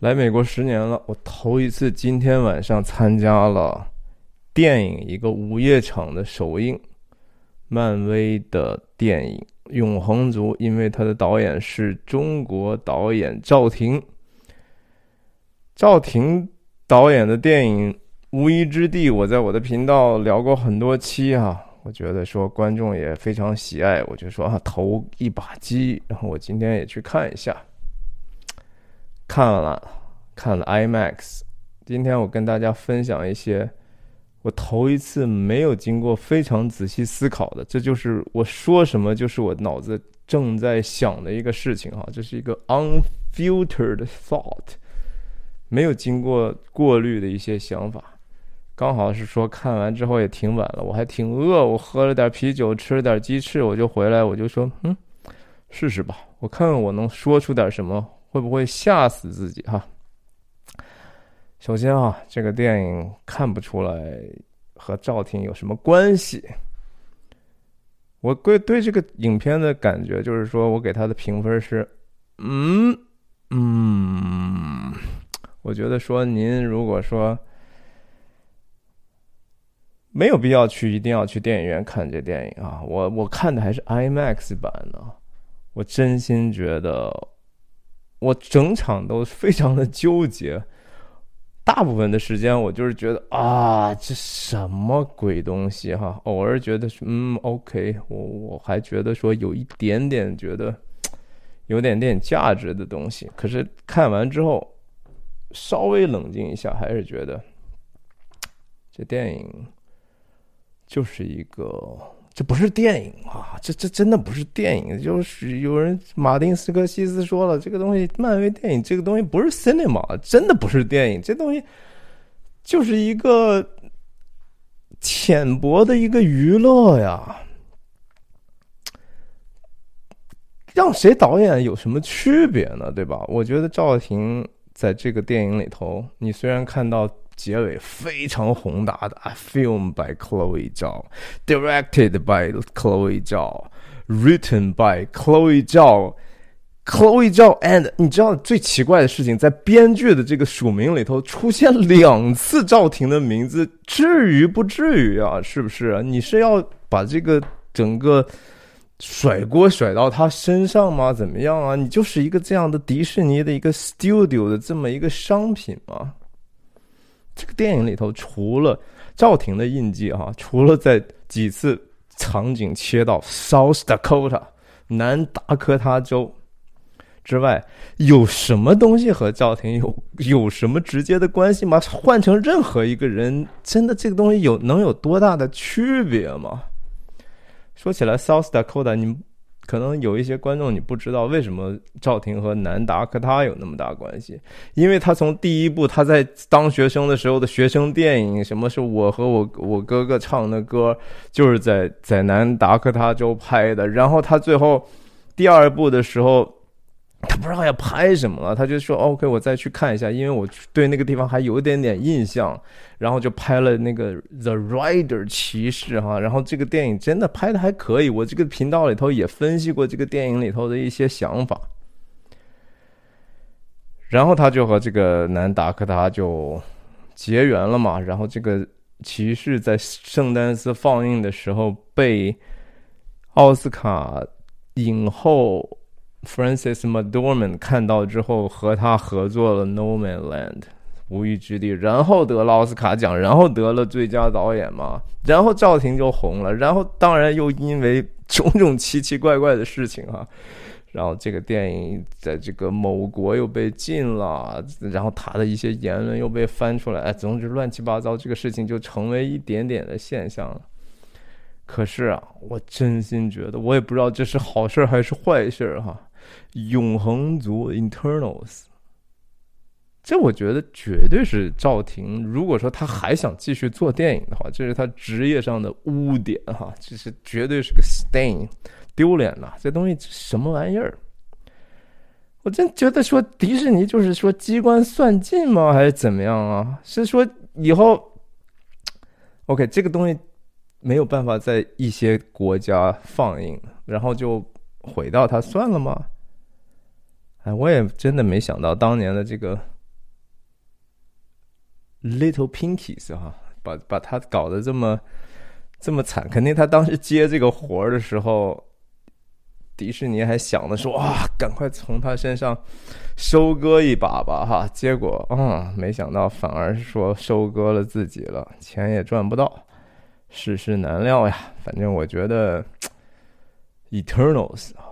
来美国十年了，我头一次今天晚上参加了电影一个午夜场的首映，漫威的电影《永恒族》，因为他的导演是中国导演赵婷。赵婷导演的电影《无依之地》，我在我的频道聊过很多期啊，我觉得说观众也非常喜爱，我就说啊，投一把鸡，然后我今天也去看一下。看了，看了 IMAX。今天我跟大家分享一些我头一次没有经过非常仔细思考的，这就是我说什么就是我脑子正在想的一个事情哈，这是一个 unfiltered thought，没有经过过滤的一些想法。刚好是说看完之后也挺晚了，我还挺饿，我喝了点啤酒，吃了点鸡翅，我就回来，我就说，嗯，试试吧，我看看我能说出点什么。会不会吓死自己哈？首先啊，这个电影看不出来和赵婷有什么关系。我对对这个影片的感觉就是说，我给他的评分是，嗯嗯，我觉得说您如果说没有必要去，一定要去电影院看这电影啊。我我看的还是 IMAX 版的，我真心觉得。我整场都非常的纠结，大部分的时间我就是觉得啊，这什么鬼东西哈！偶尔觉得嗯，OK，我我还觉得说有一点点觉得有点点价值的东西，可是看完之后稍微冷静一下，还是觉得这电影就是一个。这不是电影啊！这这真的不是电影，就是有人马丁斯科西斯说了，这个东西漫威电影这个东西不是 cinema，真的不是电影，这东西就是一个浅薄的一个娱乐呀。让谁导演有什么区别呢？对吧？我觉得赵婷在这个电影里头，你虽然看到。结尾非常宏大的，film by Chloe Zhao，directed by Chloe Zhao，written by Chloe Zhao，Chloe Zhao and 你知道最奇怪的事情，在编剧的这个署名里头出现两次赵婷的名字，至于不至于啊？是不是？你是要把这个整个甩锅甩到他身上吗？怎么样啊？你就是一个这样的迪士尼的一个 studio 的这么一个商品吗？这个电影里头，除了赵婷的印记哈，除了在几次场景切到 South Dakota 南达科他州之外，有什么东西和赵婷有有什么直接的关系吗？换成任何一个人，真的这个东西有能有多大的区别吗？说起来，South Dakota，你。可能有一些观众你不知道为什么赵婷和南达科他有那么大关系，因为他从第一部他在当学生的时候的学生电影，什么是我和我我哥哥唱的歌，就是在在南达科他州拍的，然后他最后第二部的时候。他不知道要拍什么了，他就说：“OK，我再去看一下，因为我对那个地方还有一点点印象。”然后就拍了那个《The Rider 骑士》哈，然后这个电影真的拍的还可以。我这个频道里头也分析过这个电影里头的一些想法。然后他就和这个南达科他就结缘了嘛。然后这个骑士在圣丹斯放映的时候被奥斯卡影后。Francis m c d o r m a n 看到之后，和他合作了《No Man Land》无依之地，然后得了奥斯卡奖，然后得了最佳导演嘛，然后赵婷就红了，然后当然又因为种种奇奇怪怪的事情啊，然后这个电影在这个某国又被禁了，然后他的一些言论又被翻出来，哎，总之乱七八糟，这个事情就成为一点点的现象了。可是啊，我真心觉得，我也不知道这是好事还是坏事哈。永恒族 Internals，这我觉得绝对是赵婷。如果说他还想继续做电影的话，这是他职业上的污点哈，这是绝对是个 stain，丢脸呐！这东西什么玩意儿？我真觉得说迪士尼就是说机关算尽吗？还是怎么样啊？是说以后 OK 这个东西没有办法在一些国家放映，然后就毁掉它算了吗？哎，我也真的没想到，当年的这个 Little Pinkies 哈，把把他搞得这么这么惨，肯定他当时接这个活儿的时候，迪士尼还想着说哇，赶快从他身上收割一把吧哈，结果啊，没想到反而说收割了自己了，钱也赚不到，世事难料呀。反正我觉得 Eternals 啊。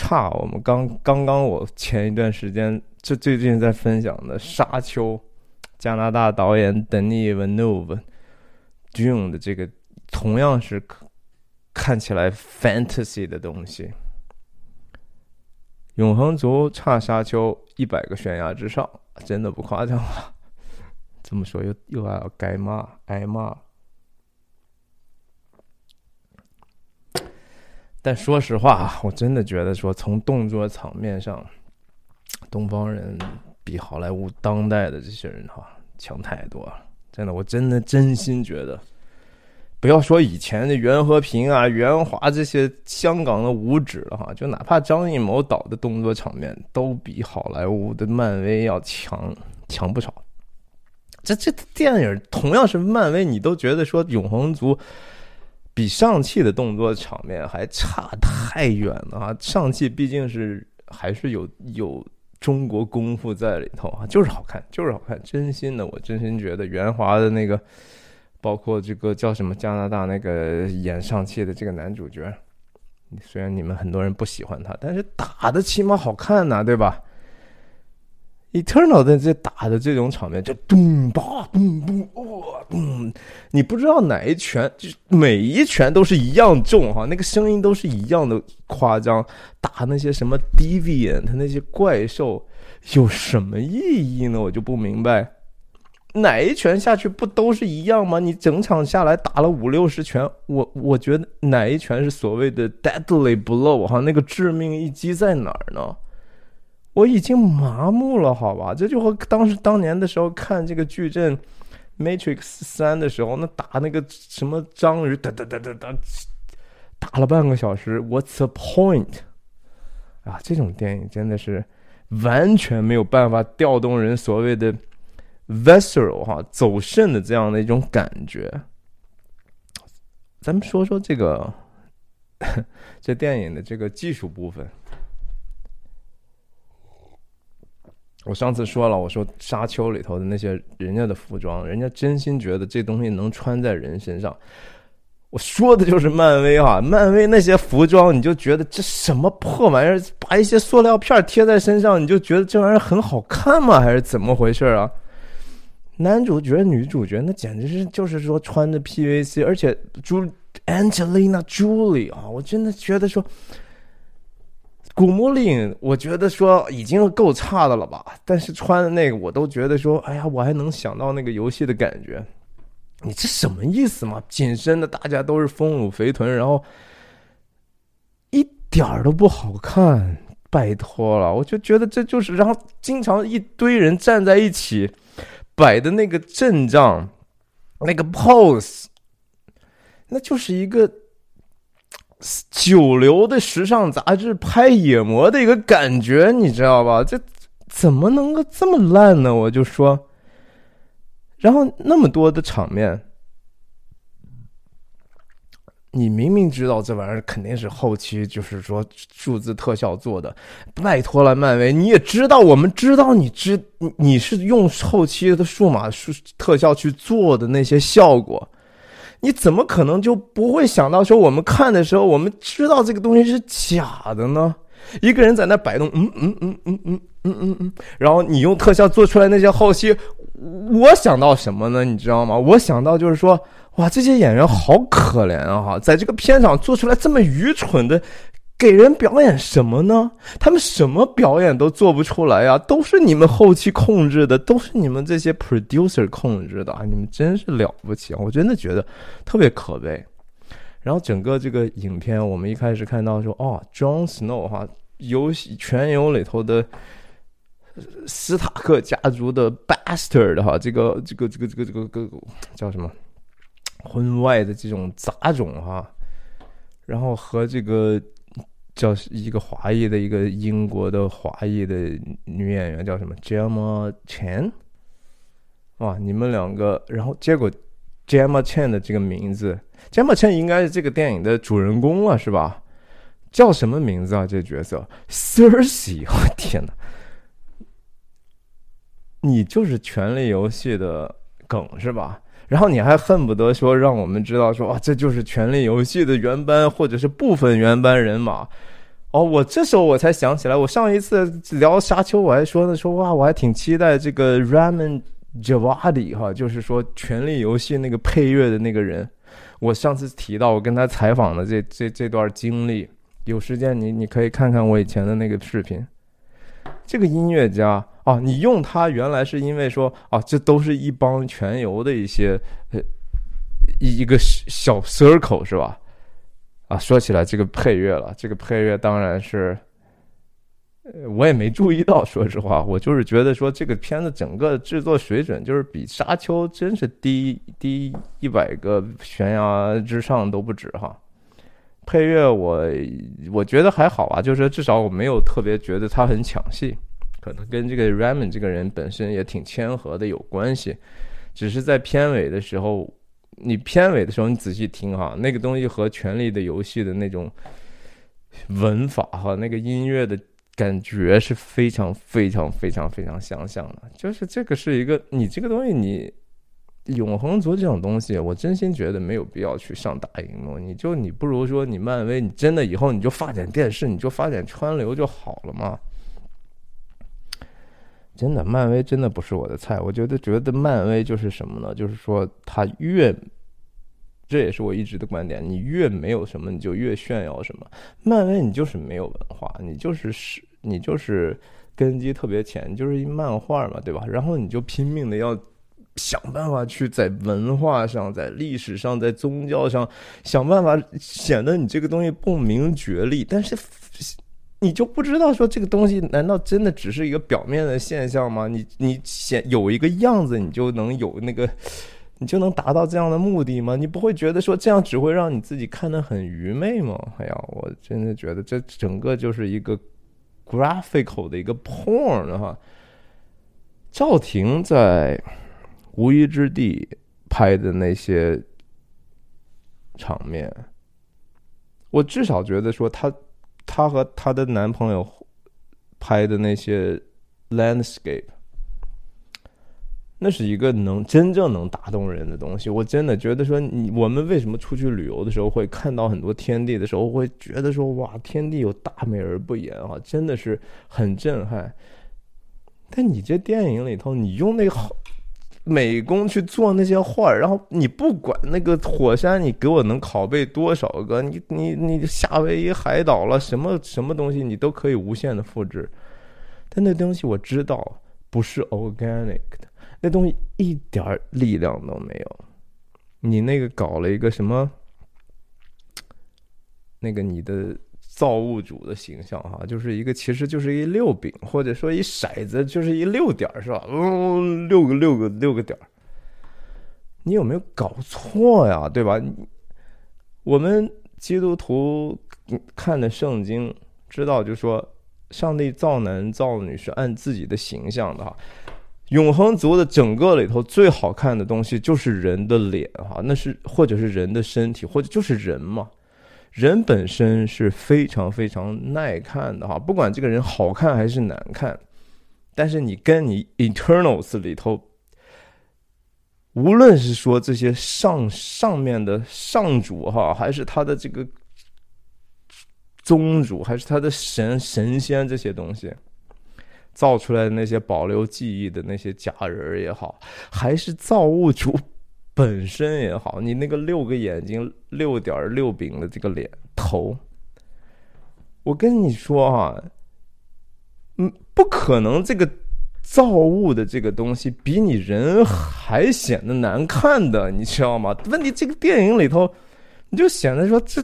差我们刚刚刚我前一段时间就最近在分享的《沙丘》，加拿大导演 Denis Villeneuve Dune 的这个同样是看起来 fantasy 的东西，《永恒族》差《沙丘》一百个悬崖之上，真的不夸张了！这么说又又要该骂挨骂。但说实话，我真的觉得说，从动作场面上，东方人比好莱坞当代的这些人哈强太多了。真的，我真的真心觉得，不要说以前的袁和平啊、袁华这些香港的武指了哈，就哪怕张艺谋导的动作场面，都比好莱坞的漫威要强强不少。这这电影同样是漫威，你都觉得说《永恒族》。比上汽的动作场面还差太远了啊！上汽毕竟是还是有有中国功夫在里头啊，就是好看，就是好看，真心的，我真心觉得袁华的那个，包括这个叫什么加拿大那个演上汽的这个男主角，虽然你们很多人不喜欢他，但是打的起码好看呐，对吧？Eternal 的这打的这种场面，就咚吧咚咚哇咚，你不知道哪一拳，就每一拳都是一样重哈，那个声音都是一样的夸张。打那些什么 Deviant 那些怪兽有什么意义呢？我就不明白，哪一拳下去不都是一样吗？你整场下来打了五六十拳，我我觉得哪一拳是所谓的 Deadly Blow 哈，那个致命一击在哪儿呢？我已经麻木了，好吧？这就和当时当年的时候看这个矩阵《Matrix 三》的时候，那打那个什么章鱼，哒哒哒哒哒，打了半个小时。What's the point？啊，这种电影真的是完全没有办法调动人所谓的 visceral 哈走肾的这样的一种感觉。咱们说说这个 这电影的这个技术部分。我上次说了，我说《沙丘》里头的那些人家的服装，人家真心觉得这东西能穿在人身上。我说的就是漫威啊，漫威那些服装，你就觉得这什么破玩意儿，把一些塑料片贴在身上，你就觉得这玩意儿很好看吗？还是怎么回事啊？男主角、女主角那简直是就是说穿着 PVC，而且朱 Angelina Jolie 啊，我真的觉得说。古墓丽影，我觉得说已经够差的了吧？但是穿的那个，我都觉得说，哎呀，我还能想到那个游戏的感觉。你这什么意思嘛？紧身的，大家都是丰乳肥臀，然后一点儿都不好看。拜托了，我就觉得这就是，然后经常一堆人站在一起摆的那个阵仗，那个 pose，那就是一个。九流的时尚杂志拍野模的一个感觉，你知道吧？这怎么能够这么烂呢？我就说，然后那么多的场面，你明明知道这玩意儿肯定是后期就是说数字特效做的，拜托了，漫威，你也知道，我们知道你知你是用后期的数码数特效去做的那些效果。你怎么可能就不会想到说，我们看的时候，我们知道这个东西是假的呢？一个人在那摆动，嗯嗯嗯嗯嗯嗯嗯嗯，然后你用特效做出来那些后期，我想到什么呢？你知道吗？我想到就是说，哇，这些演员好可怜啊！在这个片场做出来这么愚蠢的。给人表演什么呢？他们什么表演都做不出来呀，都是你们后期控制的，都是你们这些 producer 控制的啊！你们真是了不起啊！我真的觉得特别可悲。然后整个这个影片，我们一开始看到说，哦，John Snow 哈，游戏全游里头的斯塔克家族的 bastard 哈，这个这个这个这个这个个叫什么婚外的这种杂种哈，然后和这个。叫一个华裔的一个英国的华裔的女演员叫什么？Gemma Chan 哇，你们两个，然后结果 Gemma Chan 的这个名字，Gemma Chan 应该是这个电影的主人公了，是吧？叫什么名字啊？这角色 Cersei，我天哪！你就是《权力游戏》的梗是吧？然后你还恨不得说让我们知道说哇，这就是《权力游戏》的原班或者是部分原班人马。哦，我这时候我才想起来，我上一次聊《沙丘》，我还说呢，说哇，我还挺期待这个 Ramen Javadi 哈，就是说《权力游戏》那个配乐的那个人。我上次提到我跟他采访的这这这段经历，有时间你你可以看看我以前的那个视频。这个音乐家。啊，你用它原来是因为说啊，这都是一帮全游的一些呃一一个小 circle 是吧？啊，说起来这个配乐了，这个配乐当然是，我也没注意到，说实话，我就是觉得说这个片子整个制作水准就是比沙丘真是低低一百个悬崖之上都不止哈。配乐我我觉得还好啊，就是至少我没有特别觉得它很抢戏。可能跟这个 Ramen 这个人本身也挺谦和的有关系，只是在片尾的时候，你片尾的时候你仔细听哈，那个东西和《权力的游戏》的那种文法和那个音乐的感觉是非常非常非常非常相像的。就是这个是一个你这个东西，你永恒族这种东西，我真心觉得没有必要去上大荧幕。你就你不如说你漫威，你真的以后你就发展电视，你就发展川流就好了嘛。真的，漫威真的不是我的菜。我觉得，觉得漫威就是什么呢？就是说，他越，这也是我一直的观点。你越没有什么，你就越炫耀什么。漫威，你就是没有文化，你就是是，你就是根基特别浅，就是一漫画嘛，对吧？然后你就拼命的要想办法去在文化上、在历史上、在宗教上想办法显得你这个东西不明觉厉，但是。你就不知道说这个东西难道真的只是一个表面的现象吗？你你显有一个样子，你就能有那个，你就能达到这样的目的吗？你不会觉得说这样只会让你自己看得很愚昧吗？哎呀，我真的觉得这整个就是一个 graphical 的一个 porn 哈。赵婷在《无依之地》拍的那些场面，我至少觉得说他。她和她的男朋友拍的那些 landscape，那是一个能真正能打动人的东西。我真的觉得说，你我们为什么出去旅游的时候会看到很多天地的时候，会觉得说哇，天地有大美而不言啊，真的是很震撼。但你这电影里头，你用那个好。美工去做那些画然后你不管那个火山，你给我能拷贝多少个？你你你夏威夷海岛了，什么什么东西你都可以无限的复制。但那东西我知道不是 organic 的，那东西一点力量都没有。你那个搞了一个什么？那个你的。造物主的形象哈，就是一个，其实就是一六饼，或者说一骰子，就是一六点是吧？嗯，六个六个六个点你有没有搞错呀？对吧？我们基督徒看的圣经知道，就说上帝造男造女是按自己的形象的哈。永恒族的整个里头最好看的东西就是人的脸哈，那是或者是人的身体，或者就是人嘛。人本身是非常非常耐看的哈，不管这个人好看还是难看，但是你跟你 Eternals 里头，无论是说这些上上面的上主哈，还是他的这个宗主，还是他的神神仙这些东西，造出来的那些保留记忆的那些假人也好，还是造物主。本身也好，你那个六个眼睛、六点六饼的这个脸头，我跟你说哈，嗯，不可能这个造物的这个东西比你人还显得难看的，你知道吗？问题这个电影里头，你就显得说这。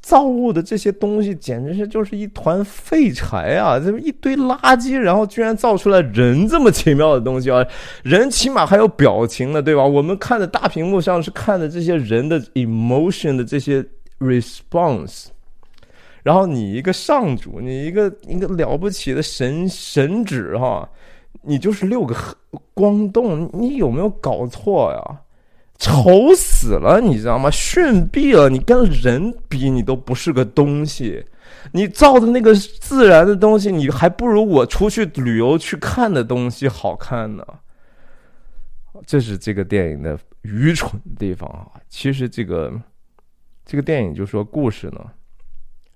造物的这些东西简直是就是一团废柴啊！这么一堆垃圾，然后居然造出来人这么奇妙的东西啊！人起码还有表情的，对吧？我们看的大屏幕上是看的这些人的 emotion 的这些 response，然后你一个上主，你一个一个了不起的神神旨哈，你就是六个光洞，你有没有搞错呀？丑死了，你知道吗？逊毙了！你跟人比，你都不是个东西。你造的那个自然的东西，你还不如我出去旅游去看的东西好看呢。这是这个电影的愚蠢的地方啊！其实这个这个电影就说故事呢，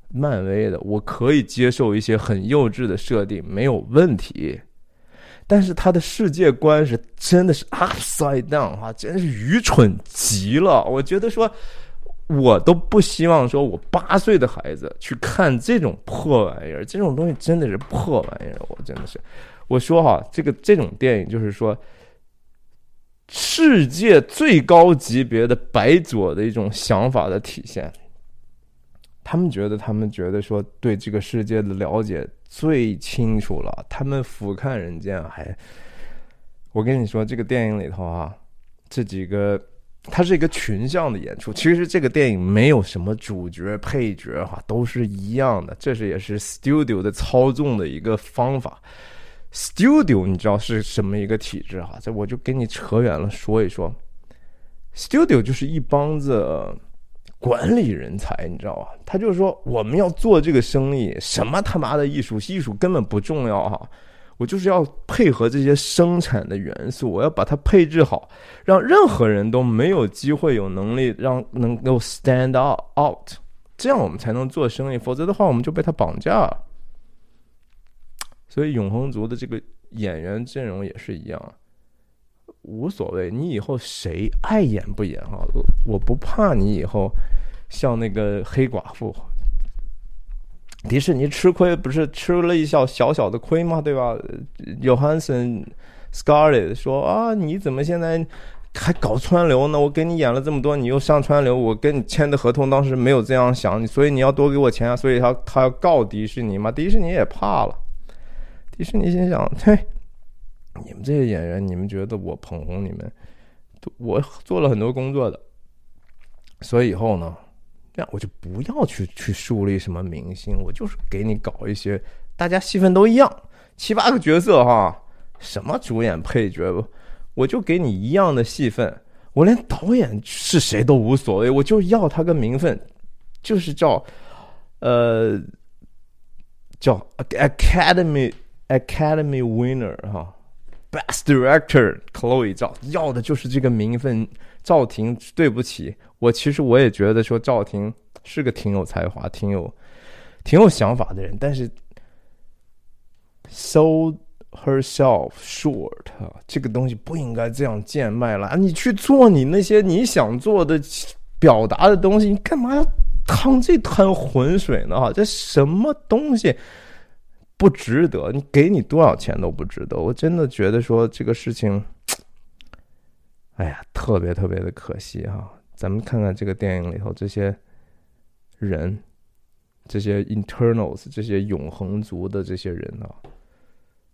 漫威的我可以接受一些很幼稚的设定，没有问题。但是他的世界观是真的是 upside down 啊，真是愚蠢极了。我觉得说，我都不希望说我八岁的孩子去看这种破玩意儿，这种东西真的是破玩意儿。我真的是，我说哈，这个这种电影就是说，世界最高级别的白左的一种想法的体现。他们觉得，他们觉得说对这个世界的了解最清楚了。他们俯瞰人间，还我跟你说，这个电影里头啊，这几个它是一个群像的演出。其实这个电影没有什么主角、配角哈，都是一样的。这是也是 studio 的操纵的一个方法。studio 你知道是什么一个体制哈？这我就给你扯远了说一说。studio 就是一帮子。管理人才，你知道吧？他就是说，我们要做这个生意，什么他妈的艺术，艺术根本不重要哈。我就是要配合这些生产的元素，我要把它配置好，让任何人都没有机会有能力让能够 stand out，这样我们才能做生意。否则的话，我们就被他绑架了。所以，永恒族的这个演员阵容也是一样。无所谓，你以后谁爱演不演哈？我我不怕你以后像那个黑寡妇，迪士尼吃亏不是吃了一小小小的亏吗？对吧？Johansson Scarlett 说啊，你怎么现在还搞川流呢？我给你演了这么多，你又上川流，我跟你签的合同当时没有这样想，所以你要多给我钱啊！所以他他要告迪士尼嘛？迪士尼也怕了，迪士尼心想，嘿。你们这些演员，你们觉得我捧红你们？我做了很多工作的，所以以后呢，这样我就不要去去树立什么明星，我就是给你搞一些大家戏份都一样，七八个角色哈，什么主演配角，我就给你一样的戏份，我连导演是谁都无所谓，我就要他个名分，就是叫呃叫 Academy Academy Winner 哈。Best Director，Chloe 赵要的就是这个名分。赵婷，对不起，我其实我也觉得说赵婷是个挺有才华、挺有、挺有想法的人，但是 sold herself short，这个东西不应该这样贱卖了。你去做你那些你想做的、表达的东西，你干嘛要趟这滩浑水呢？哈，这什么东西？不值得，你给你多少钱都不值得。我真的觉得说这个事情，哎呀，特别特别的可惜哈。咱们看看这个电影里头这些人，这些 internals，这些永恒族的这些人啊，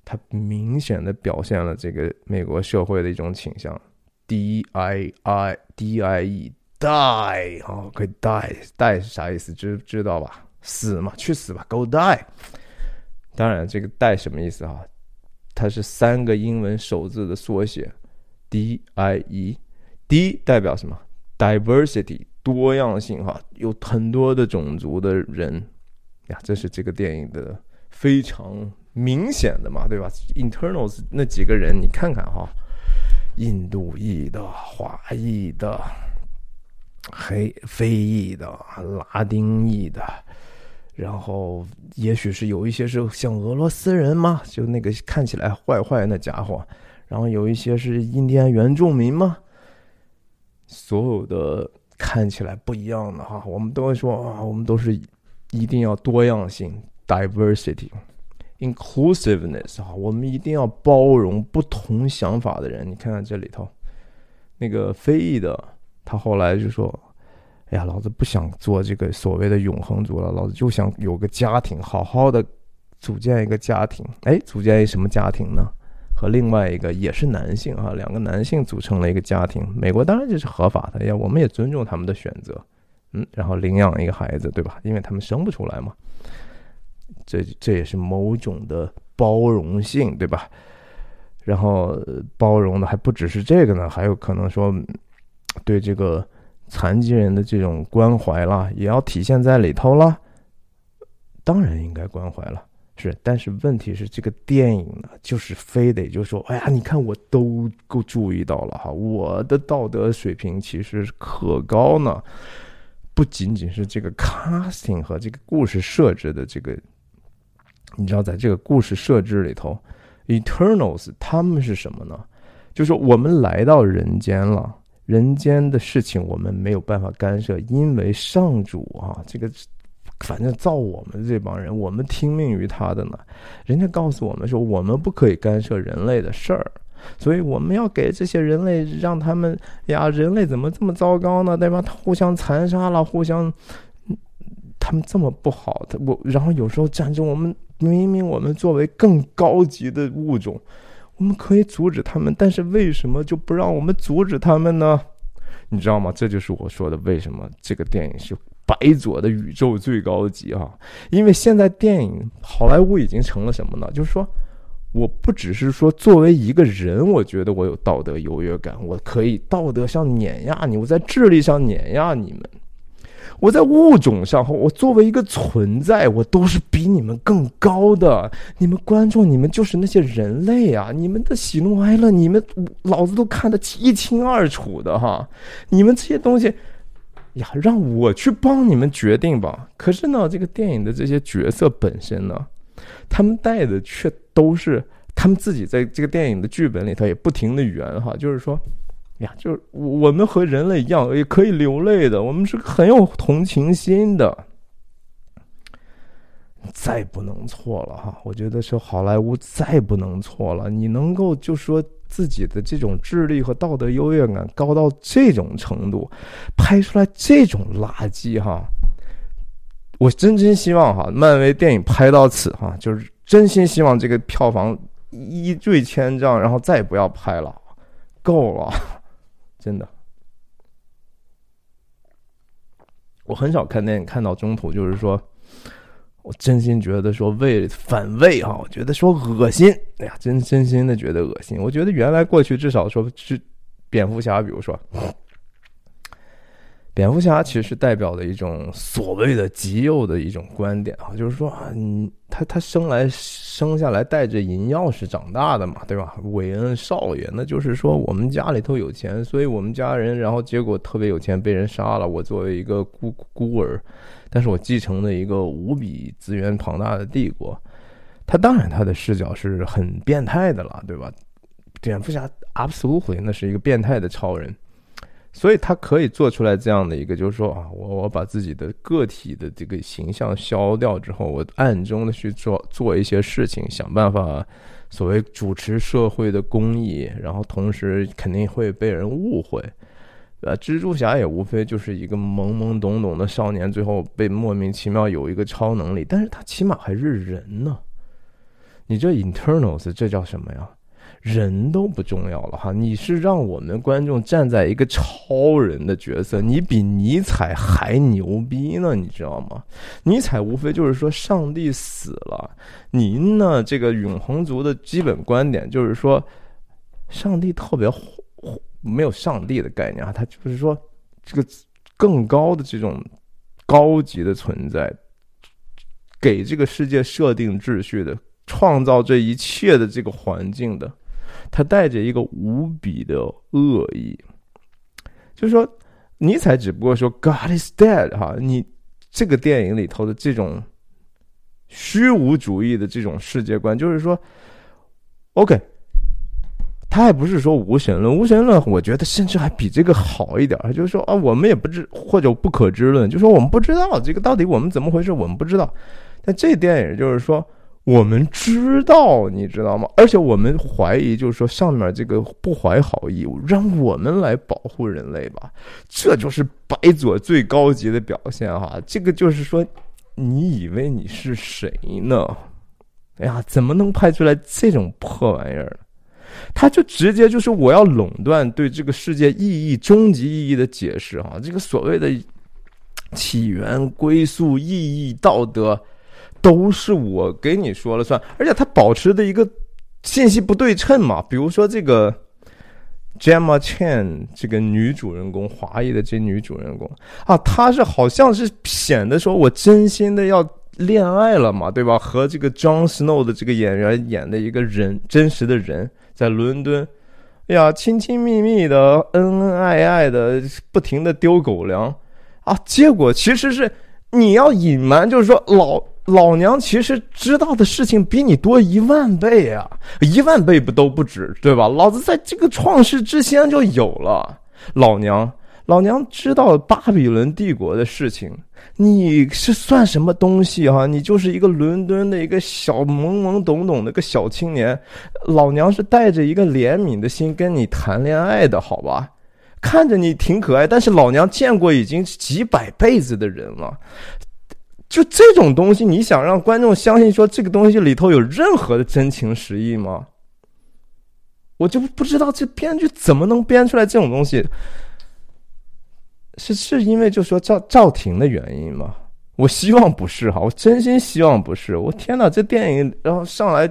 他明显的表现了这个美国社会的一种倾向。D I I D I E die 啊，可以 die die 是啥意思？知知道吧？死嘛，去死吧，Go die。当然，这个“带”什么意思啊？它是三个英文首字的缩写，D I E。D 代表什么？Diversity，多样性哈，有很多的种族的人呀。这是这个电影的非常明显的嘛，对吧？Internals 那几个人，你看看哈，印度裔的、华裔的、黑非裔的、拉丁裔的。然后，也许是有一些是像俄罗斯人嘛，就那个看起来坏坏那家伙。然后有一些是印第安原住民嘛。所有的看起来不一样的哈，我们都会说啊，我们都是一定要多样性 （diversity），inclusiveness 哈，我们一定要包容不同想法的人。你看看这里头，那个非裔的，他后来就说。哎呀，老子不想做这个所谓的永恒族了，老子就想有个家庭，好好的组建一个家庭。哎，组建一什么家庭呢？和另外一个也是男性啊，两个男性组成了一个家庭。美国当然这是合法的呀，我们也尊重他们的选择。嗯，然后领养一个孩子，对吧？因为他们生不出来嘛。这这也是某种的包容性，对吧？然后包容的还不只是这个呢，还有可能说对这个残疾人的这种关怀啦，也要体现在里头了。当然应该关怀了，是，但是问题是这个电影呢，就是非得就说，哎呀，你看我都够注意到了哈，我的道德水平其实可高呢，不仅仅是这个 casting 和这个故事设置的这个，你知道，在这个故事设置里头，Eternals 他们是什么呢？就是我们来到人间了，人间的事情我们没有办法干涉，因为上主啊，这个。反正造我们这帮人，我们听命于他的呢。人家告诉我们说，我们不可以干涉人类的事儿，所以我们要给这些人类，让他们呀，人类怎么这么糟糕呢？对吧？互相残杀了，互相，他们这么不好。他我，然后有时候战争，我们明明我们作为更高级的物种，我们可以阻止他们，但是为什么就不让我们阻止他们呢？你知道吗？这就是我说的，为什么这个电影是。白左的宇宙最高级啊，因为现在电影好莱坞已经成了什么呢？就是说，我不只是说作为一个人，我觉得我有道德优越感，我可以道德上碾压你，我在智力上碾压你们，我在物种上，我作为一个存在，我都是比你们更高的。你们观众，你们就是那些人类啊！你们的喜怒哀乐，你们老子都看得一清二楚的哈！你们这些东西。呀，让我去帮你们决定吧。可是呢，这个电影的这些角色本身呢，他们带的却都是他们自己在这个电影的剧本里头也不停的圆哈，就是说，呀，就是我们和人类一样也可以流泪的，我们是很有同情心的。再不能错了哈，我觉得是好莱坞再不能错了，你能够就说。自己的这种智力和道德优越感高到这种程度，拍出来这种垃圾哈，我真真希望哈，漫威电影拍到此哈，就是真心希望这个票房一坠千丈，然后再也不要拍了，够了，真的。我很少看电影看到中途就是说。我真心觉得说胃反胃哈，我觉得说恶心，哎呀，真真心的觉得恶心。我觉得原来过去至少说是蝙蝠侠，比如说蝙蝠侠，其实代表的一种所谓的极右的一种观点啊，就是说啊，你他他生来生下来带着银钥匙长大的嘛，对吧？韦恩少爷，那就是说我们家里头有钱，所以我们家人，然后结果特别有钱被人杀了，我作为一个孤孤儿。但是我继承了一个无比资源庞大的帝国，他当然他的视角是很变态的了，对吧？蝙蝠侠 absolutely 那是一个变态的超人，所以他可以做出来这样的一个，就是说啊，我我把自己的个体的这个形象消掉之后，我暗中的去做做一些事情，想办法所谓主持社会的公益，然后同时肯定会被人误会。呃，蜘蛛侠也无非就是一个懵懵懂懂的少年，最后被莫名其妙有一个超能力，但是他起码还是人呢。你这 internals 这叫什么呀？人都不重要了哈，你是让我们观众站在一个超人的角色，你比尼采还牛逼呢，你知道吗？尼采无非就是说上帝死了，您呢这个永恒族的基本观点就是说，上帝特别。没有上帝的概念啊，他就是说，这个更高的这种高级的存在，给这个世界设定秩序的，创造这一切的这个环境的，他带着一个无比的恶意。就是说，尼采只不过说 “God is dead” 哈，你这个电影里头的这种虚无主义的这种世界观，就是说，OK。他还不是说无神论，无神论，我觉得甚至还比这个好一点。就是说啊，我们也不知或者不可知论，就说我们不知道这个到底我们怎么回事，我们不知道。但这电影就是说，我们知道，你知道吗？而且我们怀疑，就是说上面这个不怀好意，让我们来保护人类吧。这就是白左最高级的表现哈。这个就是说，你以为你是谁呢？哎呀，怎么能拍出来这种破玩意儿？他就直接就是我要垄断对这个世界意义、终极意义的解释哈，这个所谓的起源、归宿、意义、道德，都是我给你说了算。而且他保持的一个信息不对称嘛。比如说这个 Gemma Chan 这个女主人公，华裔的这女主人公啊，她是好像是显得说我真心的要恋爱了嘛，对吧？和这个 John Snow 的这个演员演的一个人，真实的人在伦敦。哎呀，亲亲密密的，恩恩爱爱的，不停的丢狗粮啊！结果其实是你要隐瞒，就是说老老娘其实知道的事情比你多一万倍啊，一万倍不都不止，对吧？老子在这个创世之前就有了，老娘。老娘知道巴比伦帝国的事情，你是算什么东西哈？你就是一个伦敦的一个小懵懵懂懂的个小青年，老娘是带着一个怜悯的心跟你谈恋爱的，好吧？看着你挺可爱，但是老娘见过已经几百辈子的人了，就这种东西，你想让观众相信说这个东西里头有任何的真情实意吗？我就不知道这编剧怎么能编出来这种东西。是是因为就说赵赵婷的原因吗？我希望不是哈，我真心希望不是。我天哪，这电影然后上来，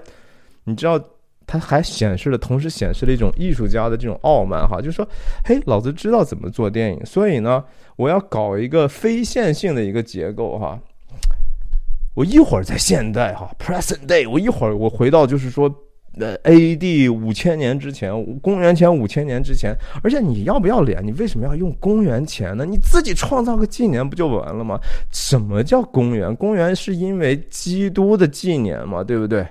你知道，它还显示了，同时显示了一种艺术家的这种傲慢哈，就说，嘿，老子知道怎么做电影，所以呢，我要搞一个非线性的一个结构哈。我一会儿在现代哈，present day，我一会儿我回到就是说。呃，A.D. 五千年之前，公元前五千年之前，而且你要不要脸？你为什么要用公元前呢？你自己创造个纪年不就完了吗？什么叫公元？公元是因为基督的纪年嘛，对不对？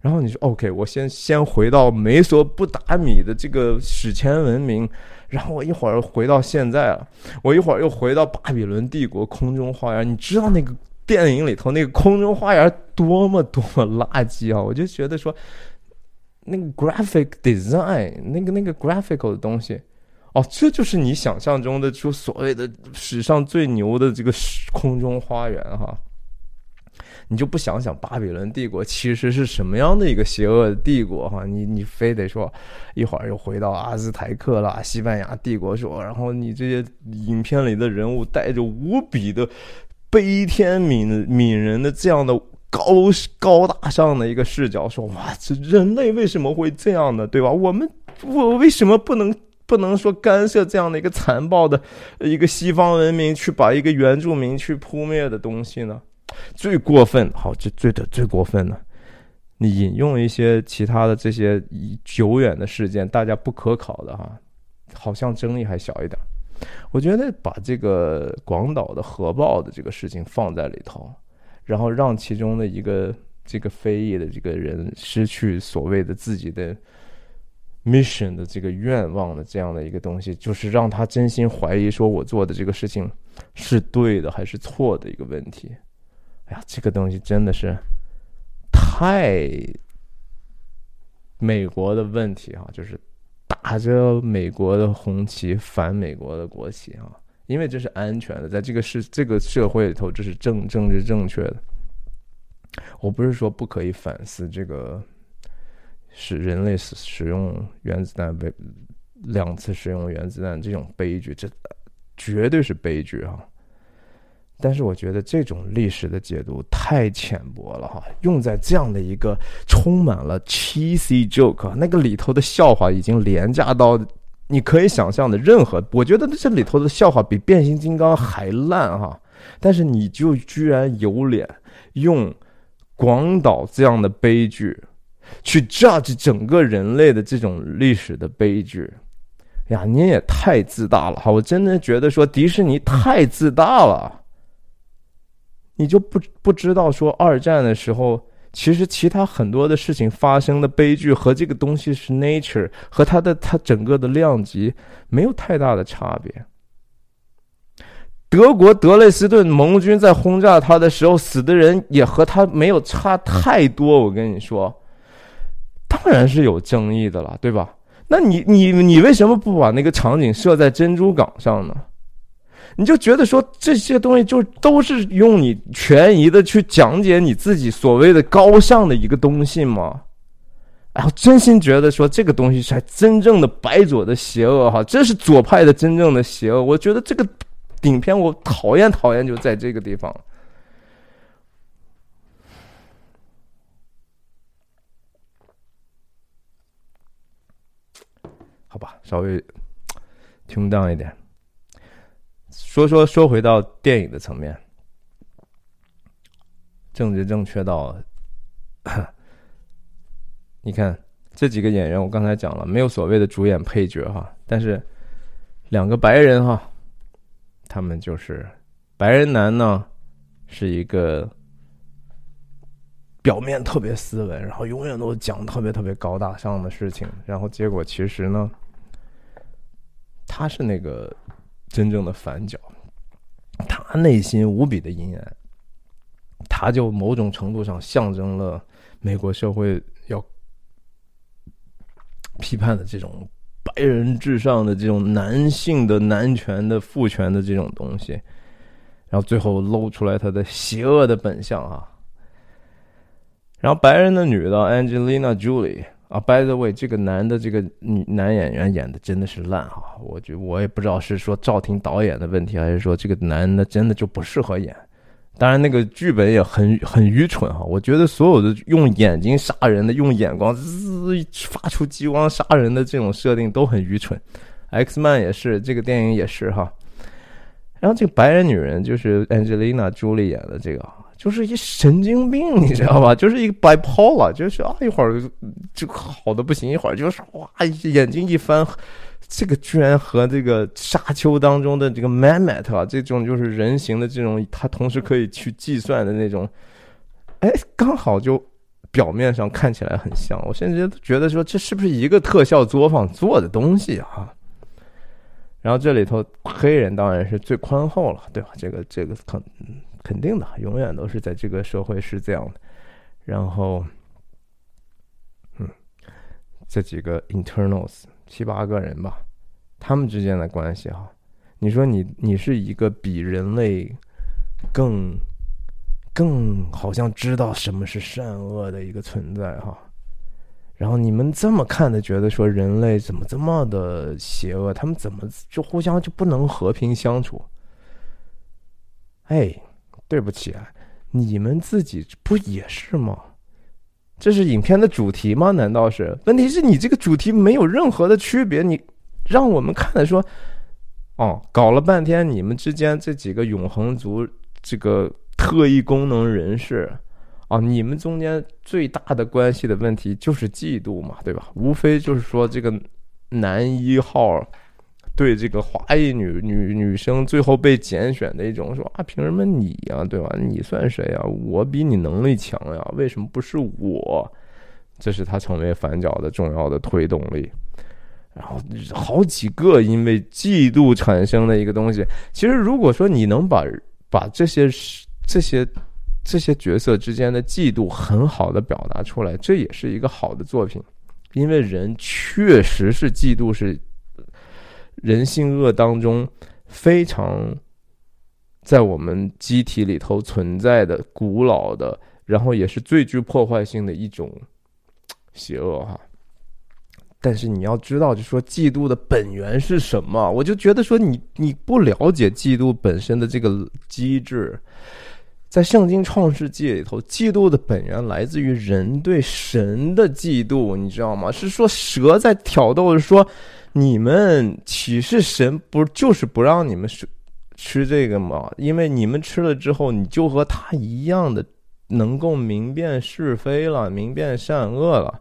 然后你说 OK，我先先回到美索不达米的这个史前文明，然后我一会儿回到现在了，我一会儿又回到巴比伦帝国空中花园。你知道那个电影里头那个空中花园多么多么垃圾啊！我就觉得说。那个 graphic design，那个那个 graphic 的东西，哦，这就是你想象中的就所谓的史上最牛的这个空中花园哈，你就不想想巴比伦帝国其实是什么样的一个邪恶的帝国哈？你你非得说一会儿又回到阿兹台克啦、西班牙帝国说，然后你这些影片里的人物带着无比的悲天悯悯人的这样的。高高大上的一个视角说：“哇，这人类为什么会这样呢？对吧？我们我为什么不能不能说干涉这样的一个残暴的一个西方文明去把一个原住民去扑灭的东西呢？最过分，好，这最的最过分的，你引用一些其他的这些久远的事件，大家不可考的哈，好像争议还小一点。我觉得把这个广岛的核爆的这个事情放在里头。”然后让其中的一个这个非裔的这个人失去所谓的自己的 mission 的这个愿望的这样的一个东西，就是让他真心怀疑说我做的这个事情是对的还是错的一个问题。哎呀，这个东西真的是太美国的问题哈，就是打着美国的红旗反美国的国旗啊。因为这是安全的，在这个世这个社会里头，这是正政治正确的。我不是说不可以反思这个使人类使使用原子弹被两次使用原子弹这种悲剧，这绝对是悲剧啊！但是我觉得这种历史的解读太浅薄了哈，用在这样的一个充满了 cheesy joke，那个里头的笑话已经廉价到。你可以想象的任何，我觉得这里头的笑话比变形金刚还烂哈，但是你就居然有脸用广岛这样的悲剧去 judge 整个人类的这种历史的悲剧，呀，你也太自大了哈！我真的觉得说迪士尼太自大了，你就不不知道说二战的时候。其实，其他很多的事情发生的悲剧和这个东西是 nature 和它的它整个的量级没有太大的差别。德国德累斯顿盟军在轰炸他的时候，死的人也和他没有差太多。我跟你说，当然是有争议的了，对吧？那你你你为什么不把那个场景设在珍珠港上呢？你就觉得说这些东西就都是用你权宜的去讲解你自己所谓的高尚的一个东西吗？哎，我真心觉得说这个东西才真正的白左的邪恶哈，这是左派的真正的邪恶。我觉得这个影片我讨厌讨厌就在这个地方。好吧，稍微 tune down 一点。说说说回到电影的层面，政治正确到，你看这几个演员，我刚才讲了，没有所谓的主演配角哈，但是两个白人哈，他们就是白人男呢，是一个表面特别斯文，然后永远都讲特别特别高大上的事情，然后结果其实呢，他是那个。真正的反角，他内心无比的阴暗，他就某种程度上象征了美国社会要批判的这种白人至上的这种男性的男权的父权的这种东西，然后最后露出来他的邪恶的本相啊。然后白人的女的 Angelina Jolie。啊，By the way，这个男的这个女男演员演的真的是烂哈，我觉我也不知道是说赵婷导演的问题，还是说这个男的真的就不适合演。当然，那个剧本也很很愚蠢哈，我觉得所有的用眼睛杀人的、用眼光滋发出激光杀人的这种设定都很愚蠢。X Man 也是，这个电影也是哈。然后这个白人女人就是 Angelina Jolie 演的这个。就是一神经病，你知道吧？就是一个 bipolar，就是啊，一会儿就好的不行，一会儿就是哇，眼睛一翻，这个居然和这个沙丘当中的这个 mammoth 啊，这种就是人形的这种，它同时可以去计算的那种，哎，刚好就表面上看起来很像。我甚至觉得说，这是不是一个特效作坊做的东西啊？然后这里头黑人当然是最宽厚了，对吧？这个这个可。肯定的，永远都是在这个社会是这样的。然后，嗯，这几个 internals 七八个人吧，他们之间的关系哈，你说你你是一个比人类更更好像知道什么是善恶的一个存在哈。然后你们这么看的，觉得说人类怎么这么的邪恶？他们怎么就互相就不能和平相处？哎。对不起啊，你们自己不也是吗？这是影片的主题吗？难道是？问题是你这个主题没有任何的区别，你让我们看的说，哦，搞了半天你们之间这几个永恒族这个特异功能人士，啊，你们中间最大的关系的问题就是嫉妒嘛，对吧？无非就是说这个男一号。对这个华裔女女女生最后被拣选的一种说啊，凭什么你呀，对吧？你算谁呀？我比你能力强呀，为什么不是我？这是他成为反角的重要的推动力。然后好几个因为嫉妒产生的一个东西，其实如果说你能把把这些这些这些角色之间的嫉妒很好的表达出来，这也是一个好的作品，因为人确实是嫉妒是。人性恶当中非常在我们机体里头存在的古老的，然后也是最具破坏性的一种邪恶哈。但是你要知道，就说嫉妒的本源是什么？我就觉得说你你不了解嫉妒本身的这个机制，在圣经创世纪里头，嫉妒的本源来自于人对神的嫉妒，你知道吗？是说蛇在挑逗着说。你们岂是神不就是不让你们吃吃这个吗？因为你们吃了之后，你就和他一样的能够明辨是非了，明辨善恶了。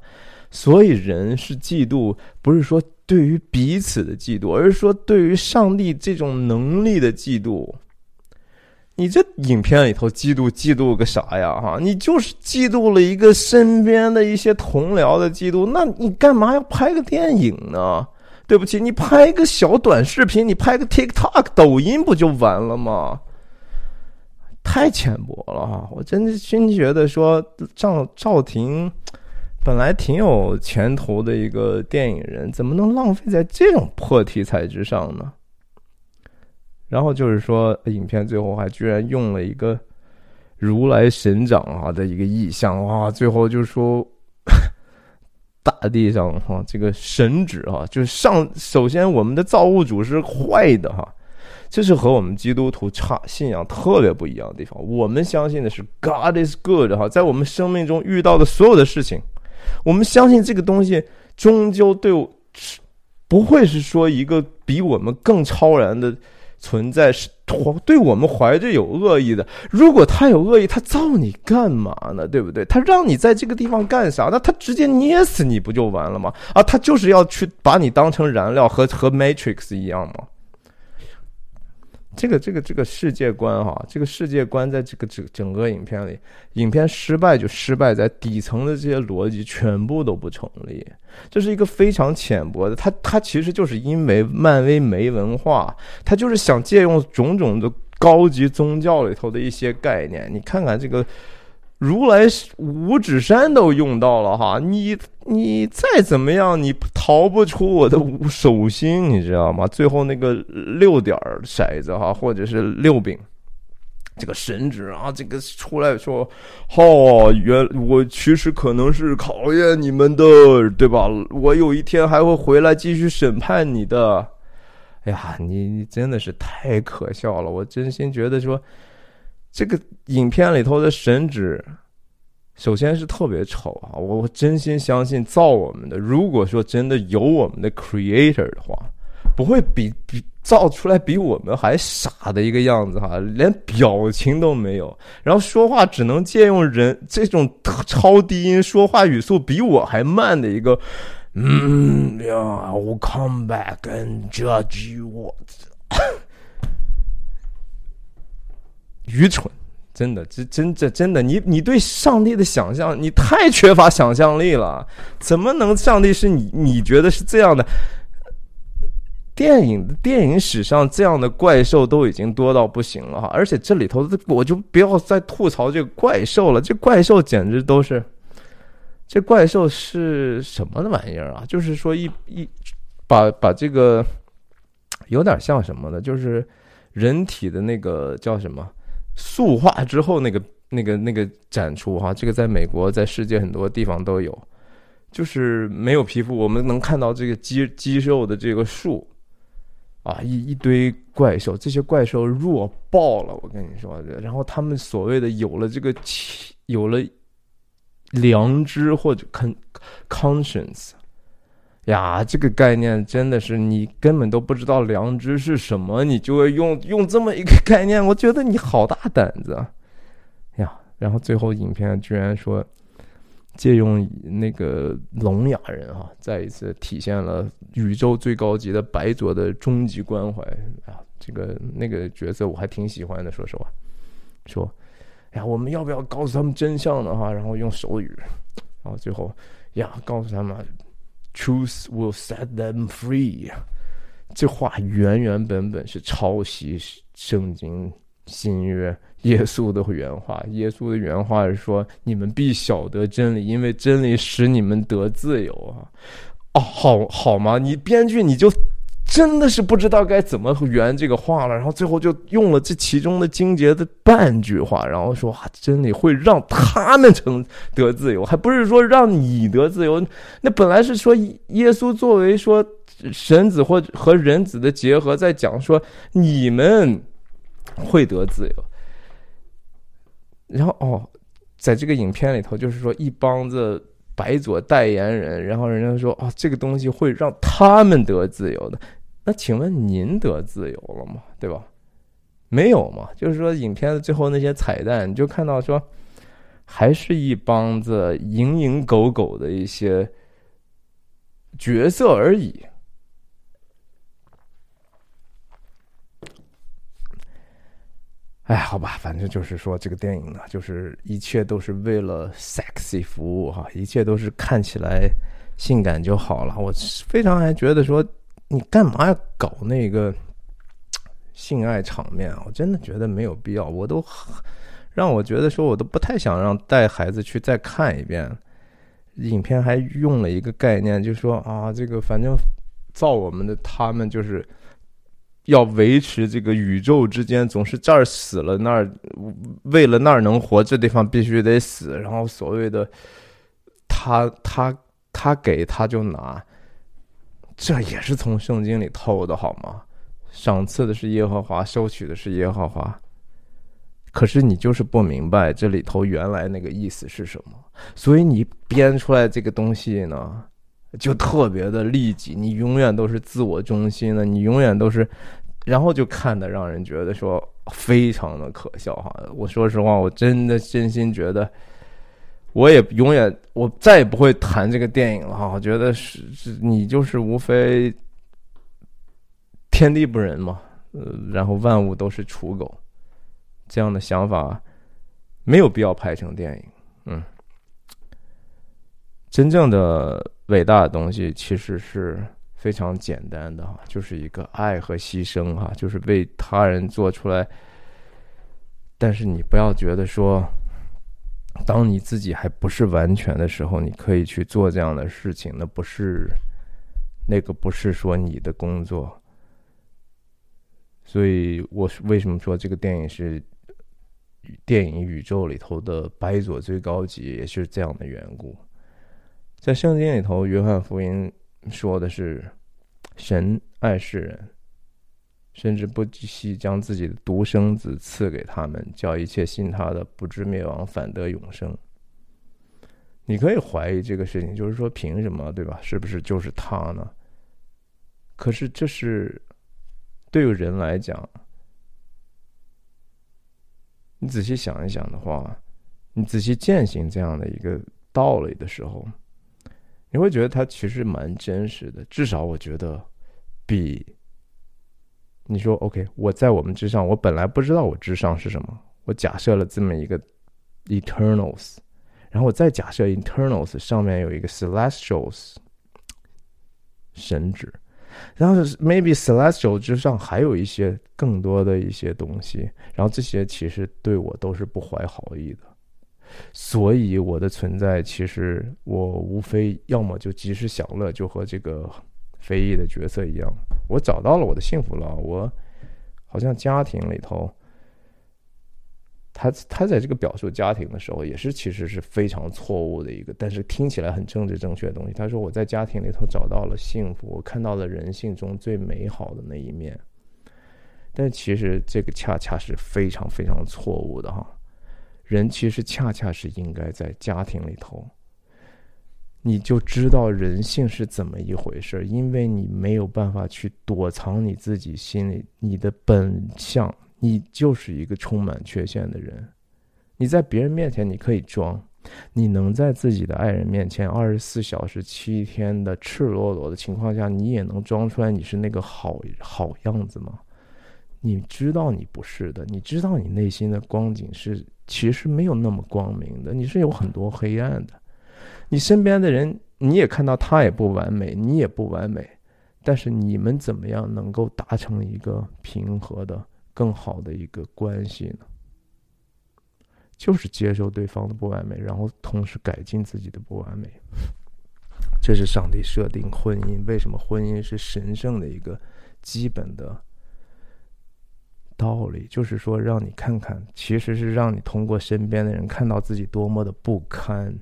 所以人是嫉妒，不是说对于彼此的嫉妒，而是说对于上帝这种能力的嫉妒。你这影片里头嫉妒嫉妒个啥呀？哈，你就是嫉妒了一个身边的一些同僚的嫉妒，那你干嘛要拍个电影呢？对不起，你拍个小短视频，你拍个 TikTok、抖音不就完了吗？太浅薄了哈！我真的真觉得说赵赵婷本来挺有前途的一个电影人，怎么能浪费在这种破题材之上呢？然后就是说，影片最后还居然用了一个如来神掌啊的一个意象哇！最后就说。大地上哈，这个神旨哈，就是上首先我们的造物主是坏的哈，这是和我们基督徒差信仰特别不一样的地方。我们相信的是 God is good 哈，在我们生命中遇到的所有的事情，我们相信这个东西终究对我不会是说一个比我们更超然的存在是对我们怀着有恶意的。如果他有恶意，他造你干嘛呢？对不对？他让你在这个地方干啥？那他直接捏死你不就完了吗？啊，他就是要去把你当成燃料，和和 Matrix 一样吗？这个这个这个世界观哈，这个世界观在这个整整个影片里，影片失败就失败在底层的这些逻辑全部都不成立。这是一个非常浅薄的，他他其实就是因为漫威没文化，他就是想借用种种的高级宗教里头的一些概念。你看看这个。如来五指山都用到了哈，你你再怎么样，你逃不出我的手心，你知道吗？最后那个六点骰子哈，或者是六饼，这个神职啊，这个出来说，哦，原我其实可能是考验你们的，对吧？我有一天还会回来继续审判你的。哎呀，你你真的是太可笑了，我真心觉得说。这个影片里头的神职，首先是特别丑啊！我真心相信造我们的，如果说真的有我们的 creator 的话，不会比比造出来比我们还傻的一个样子哈，连表情都没有，然后说话只能借用人这种超低音说话语速比我还慢的一个，嗯呀，I'll come back and judge you。愚蠢，真的，这真这真的，你你对上帝的想象，你太缺乏想象力了。怎么能上帝是你？你觉得是这样的？电影电影史上这样的怪兽都已经多到不行了哈，而且这里头我就不要再吐槽这个怪兽了，这怪兽简直都是，这怪兽是什么的玩意儿啊？就是说一一把把这个有点像什么的，就是人体的那个叫什么？塑化之后，那个、那个、那个展出哈，这个在美国，在世界很多地方都有，就是没有皮肤，我们能看到这个肌肌肉的这个树，啊，一一堆怪兽，这些怪兽弱爆了，我跟你说，然后他们所谓的有了这个有了良知或者 con conscience。呀，这个概念真的是你根本都不知道良知是什么，你就会用用这么一个概念，我觉得你好大胆子呀！然后最后影片居然说借用那个聋哑人哈，再一次体现了宇宙最高级的白左的终极关怀啊！这个那个角色我还挺喜欢的，说实话，说哎呀，我们要不要告诉他们真相呢？哈，然后用手语，然后最后呀，告诉他们。Truth will set them free。这话原原本本是抄袭圣经新约耶稣的原话。耶稣的原话是说：“你们必晓得真理，因为真理使你们得自由。”啊，哦，好好吗？你编剧你就。真的是不知道该怎么圆这个话了，然后最后就用了这其中的精节的半句话，然后说啊，真理会让他们成得自由，还不是说让你得自由。那本来是说耶稣作为说神子或和人子的结合，在讲说你们会得自由。然后哦，在这个影片里头，就是说一帮子白左代言人，然后人家说啊，这个东西会让他们得自由的。那请问您得自由了吗？对吧？没有嘛？就是说，影片的最后那些彩蛋，你就看到说，还是一帮子蝇营狗苟的一些角色而已。哎，好吧，反正就是说，这个电影呢，就是一切都是为了 sexy 服务哈，一切都是看起来性感就好了。我非常还觉得说。你干嘛要搞那个性爱场面啊？我真的觉得没有必要。我都让我觉得说，我都不太想让带孩子去再看一遍。影片还用了一个概念，就说啊，这个反正造我们的他们就是要维持这个宇宙之间总是这儿死了那儿，为了那儿能活，这地方必须得死。然后所谓的他他他给他就拿。这也是从圣经里偷的，好吗？赏赐的是耶和华，收取的是耶和华。可是你就是不明白这里头原来那个意思是什么，所以你编出来这个东西呢，就特别的利己，你永远都是自我中心的，你永远都是，然后就看的让人觉得说非常的可笑哈。我说实话，我真的真心觉得，我也永远我再也不会谈这个电影了哈。我觉得是是，你就是无非天地不仁嘛，呃，然后万物都是刍狗，这样的想法没有必要拍成电影，嗯。真正的伟大的东西其实是非常简单的哈，就是一个爱和牺牲哈，就是为他人做出来。但是你不要觉得说，当你自己还不是完全的时候，你可以去做这样的事情，那不是那个不是说你的工作。所以我为什么说这个电影是电影宇宙里头的白左最高级，也是这样的缘故。在圣经里头，约翰福音说的是，神爱世人，甚至不惜将自己的独生子赐给他们，叫一切信他的不知灭亡，反得永生。你可以怀疑这个事情，就是说，凭什么，对吧？是不是就是他呢？可是这是对于人来讲，你仔细想一想的话，你仔细践行这样的一个道理的时候。你会觉得它其实蛮真实的，至少我觉得比你说 OK，我在我们之上，我本来不知道我之上是什么，我假设了这么一个 Eternals，然后我再假设 Eternals 上面有一个 Celestials 神旨，然后 Maybe Celestial 之上还有一些更多的一些东西，然后这些其实对我都是不怀好意的。所以我的存在，其实我无非要么就及时享乐，就和这个非议的角色一样，我找到了我的幸福了。我好像家庭里头，他他在这个表述家庭的时候，也是其实是非常错误的一个，但是听起来很政治正确的东西。他说我在家庭里头找到了幸福，我看到了人性中最美好的那一面，但其实这个恰恰是非常非常错误的哈。人其实恰恰是应该在家庭里头，你就知道人性是怎么一回事因为你没有办法去躲藏你自己心里你的本相，你就是一个充满缺陷的人。你在别人面前你可以装，你能在自己的爱人面前二十四小时七天的赤裸裸的情况下，你也能装出来你是那个好好样子吗？你知道你不是的，你知道你内心的光景是。其实没有那么光明的，你是有很多黑暗的。你身边的人，你也看到他也不完美，你也不完美。但是你们怎么样能够达成一个平和的、更好的一个关系呢？就是接受对方的不完美，然后同时改进自己的不完美。这是上帝设定婚姻，为什么婚姻是神圣的一个基本的？道理就是说，让你看看，其实是让你通过身边的人看到自己多么的不堪，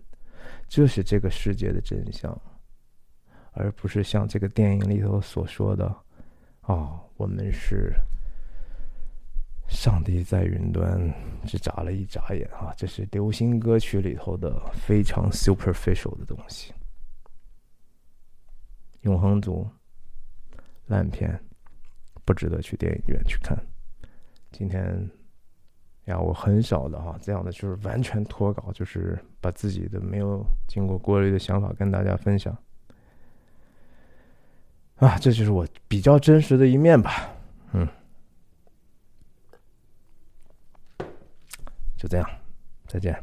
这是这个世界的真相，而不是像这个电影里头所说的，哦，我们是上帝在云端只眨了一眨眼啊，这是流行歌曲里头的非常 superficial 的东西，永恒族烂片，不值得去电影院去看。今天呀，我很少的哈，这样的就是完全脱稿，就是把自己的没有经过过滤的想法跟大家分享。啊，这就是我比较真实的一面吧。嗯，就这样，再见。